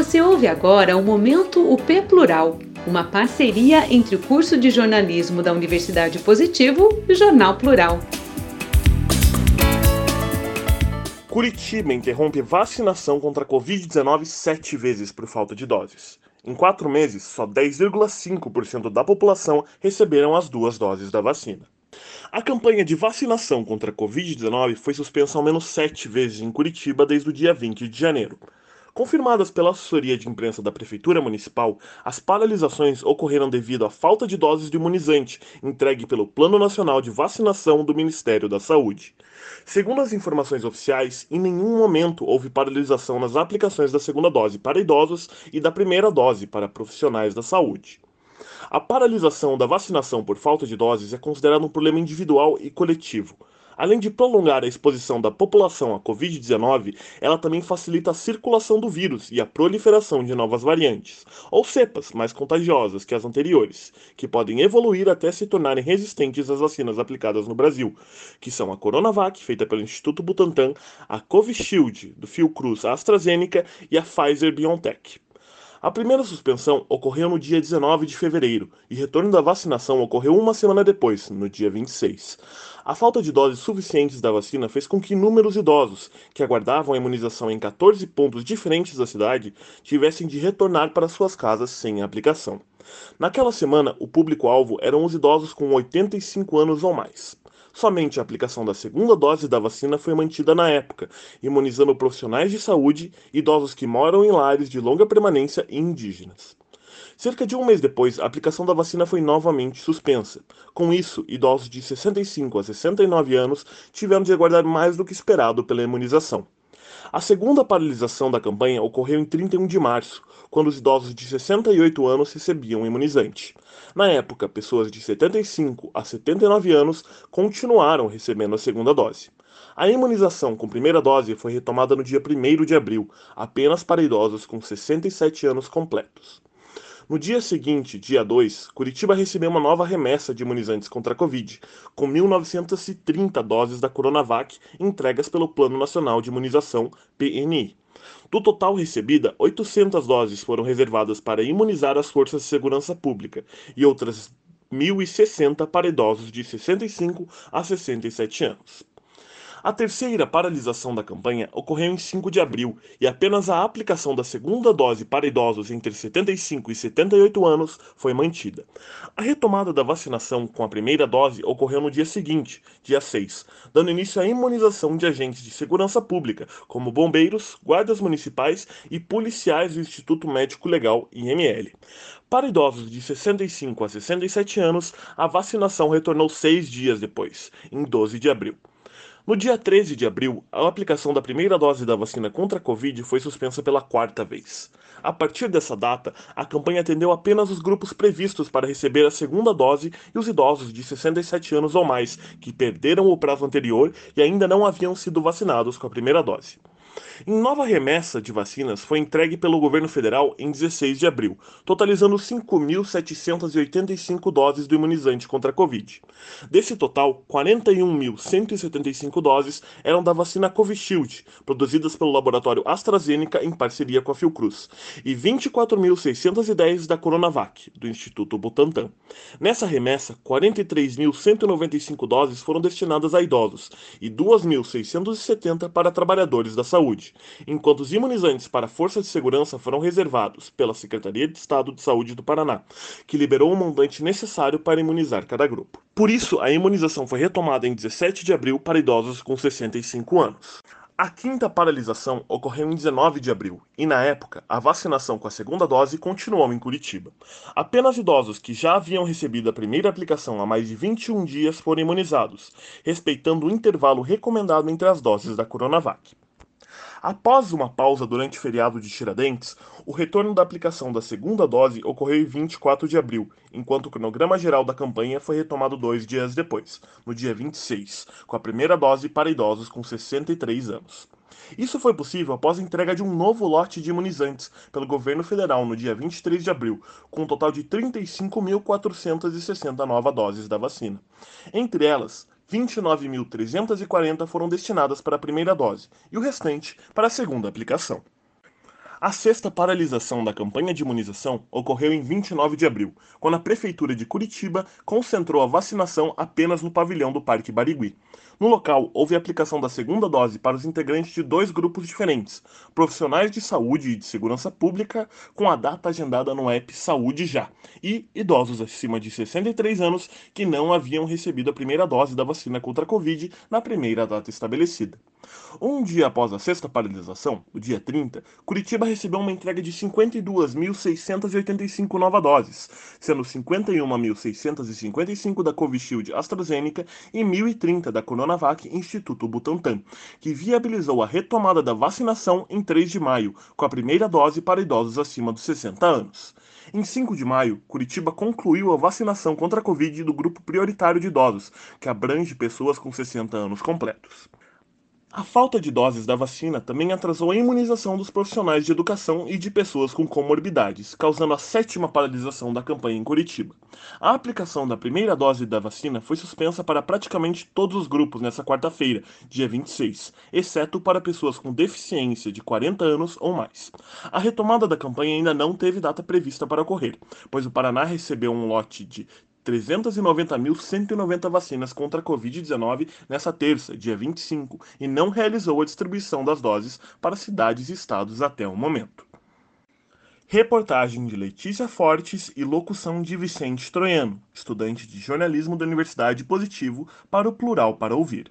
Você ouve agora o Momento UP Plural, uma parceria entre o curso de jornalismo da Universidade Positivo e o Jornal Plural. Curitiba interrompe vacinação contra a Covid-19 sete vezes por falta de doses. Em quatro meses, só 10,5% da população receberam as duas doses da vacina. A campanha de vacinação contra a Covid-19 foi suspensa ao menos sete vezes em Curitiba desde o dia 20 de janeiro. Confirmadas pela assessoria de imprensa da Prefeitura Municipal, as paralisações ocorreram devido à falta de doses de imunizante entregue pelo Plano Nacional de Vacinação do Ministério da Saúde. Segundo as informações oficiais, em nenhum momento houve paralisação nas aplicações da segunda dose para idosos e da primeira dose para profissionais da saúde. A paralisação da vacinação por falta de doses é considerada um problema individual e coletivo. Além de prolongar a exposição da população à Covid-19, ela também facilita a circulação do vírus e a proliferação de novas variantes, ou cepas mais contagiosas que as anteriores, que podem evoluir até se tornarem resistentes às vacinas aplicadas no Brasil, que são a Coronavac, feita pelo Instituto Butantan, a Covishield, do Fiocruz AstraZeneca e a Pfizer BioNTech. A primeira suspensão ocorreu no dia 19 de fevereiro e retorno da vacinação ocorreu uma semana depois, no dia 26. A falta de doses suficientes da vacina fez com que inúmeros idosos, que aguardavam a imunização em 14 pontos diferentes da cidade, tivessem de retornar para suas casas sem a aplicação. Naquela semana, o público-alvo eram os idosos com 85 anos ou mais. Somente a aplicação da segunda dose da vacina foi mantida na época, imunizando profissionais de saúde, idosos que moram em lares de longa permanência e indígenas. Cerca de um mês depois, a aplicação da vacina foi novamente suspensa. Com isso, idosos de 65 a 69 anos tiveram de aguardar mais do que esperado pela imunização. A segunda paralisação da campanha ocorreu em 31 de março, quando os idosos de 68 anos recebiam imunizante. Na época, pessoas de 75 a 79 anos continuaram recebendo a segunda dose. A imunização com primeira dose foi retomada no dia 1 de abril, apenas para idosos com 67 anos completos. No dia seguinte, dia 2, Curitiba recebeu uma nova remessa de imunizantes contra a Covid, com 1.930 doses da Coronavac entregas pelo Plano Nacional de Imunização, PNI. Do total recebida, 800 doses foram reservadas para imunizar as forças de segurança pública e outras 1.060 para idosos de 65 a 67 anos. A terceira paralisação da campanha ocorreu em 5 de abril e apenas a aplicação da segunda dose para idosos entre 75 e 78 anos foi mantida. A retomada da vacinação com a primeira dose ocorreu no dia seguinte, dia 6, dando início à imunização de agentes de segurança pública, como bombeiros, guardas municipais e policiais do Instituto Médico Legal, IML. Para idosos de 65 a 67 anos, a vacinação retornou seis dias depois, em 12 de abril. No dia 13 de abril, a aplicação da primeira dose da vacina contra a Covid foi suspensa pela quarta vez. A partir dessa data, a campanha atendeu apenas os grupos previstos para receber a segunda dose e os idosos de 67 anos ou mais, que perderam o prazo anterior e ainda não haviam sido vacinados com a primeira dose. Em nova remessa de vacinas foi entregue pelo governo federal em 16 de abril, totalizando 5.785 doses do imunizante contra a Covid. Desse total, 41.175 doses eram da vacina Covishield, produzidas pelo laboratório AstraZeneca em parceria com a Fiocruz, e 24.610 da Coronavac, do Instituto Butantan. Nessa remessa, 43.195 doses foram destinadas a idosos e 2.670 para trabalhadores da saúde enquanto os imunizantes para forças de segurança foram reservados pela Secretaria de Estado de Saúde do Paraná, que liberou o montante necessário para imunizar cada grupo. Por isso, a imunização foi retomada em 17 de abril para idosos com 65 anos. A quinta paralisação ocorreu em 19 de abril e, na época, a vacinação com a segunda dose continuou em Curitiba. Apenas idosos que já haviam recebido a primeira aplicação há mais de 21 dias foram imunizados, respeitando o intervalo recomendado entre as doses da Coronavac. Após uma pausa durante o feriado de Tiradentes, o retorno da aplicação da segunda dose ocorreu em 24 de abril, enquanto o cronograma geral da campanha foi retomado dois dias depois, no dia 26, com a primeira dose para idosos com 63 anos. Isso foi possível após a entrega de um novo lote de imunizantes pelo governo federal no dia 23 de abril, com um total de 35.460 novas doses da vacina. Entre elas, 29.340 foram destinadas para a primeira dose e o restante para a segunda aplicação. A sexta paralisação da campanha de imunização ocorreu em 29 de abril, quando a Prefeitura de Curitiba concentrou a vacinação apenas no pavilhão do Parque Barigui. No local, houve aplicação da segunda dose para os integrantes de dois grupos diferentes: profissionais de saúde e de segurança pública, com a data agendada no app Saúde Já, e idosos acima de 63 anos que não haviam recebido a primeira dose da vacina contra a Covid na primeira data estabelecida. Um dia após a sexta paralisação, o dia 30, Curitiba recebeu uma entrega de 52.685 novas doses, sendo 51.655 da Covishield AstraZeneca e 1.030 da Coronavac Instituto Butantan, que viabilizou a retomada da vacinação em 3 de maio, com a primeira dose para idosos acima dos 60 anos. Em 5 de maio, Curitiba concluiu a vacinação contra a Covid do grupo prioritário de idosos, que abrange pessoas com 60 anos completos. A falta de doses da vacina também atrasou a imunização dos profissionais de educação e de pessoas com comorbidades, causando a sétima paralisação da campanha em Curitiba. A aplicação da primeira dose da vacina foi suspensa para praticamente todos os grupos nesta quarta-feira, dia 26, exceto para pessoas com deficiência de 40 anos ou mais. A retomada da campanha ainda não teve data prevista para ocorrer, pois o Paraná recebeu um lote de 390.190 vacinas contra a Covid-19 nessa terça, dia 25, e não realizou a distribuição das doses para cidades e estados até o momento. Reportagem de Letícia Fortes e locução de Vicente Troiano, estudante de jornalismo da Universidade Positivo, para o Plural para Ouvir.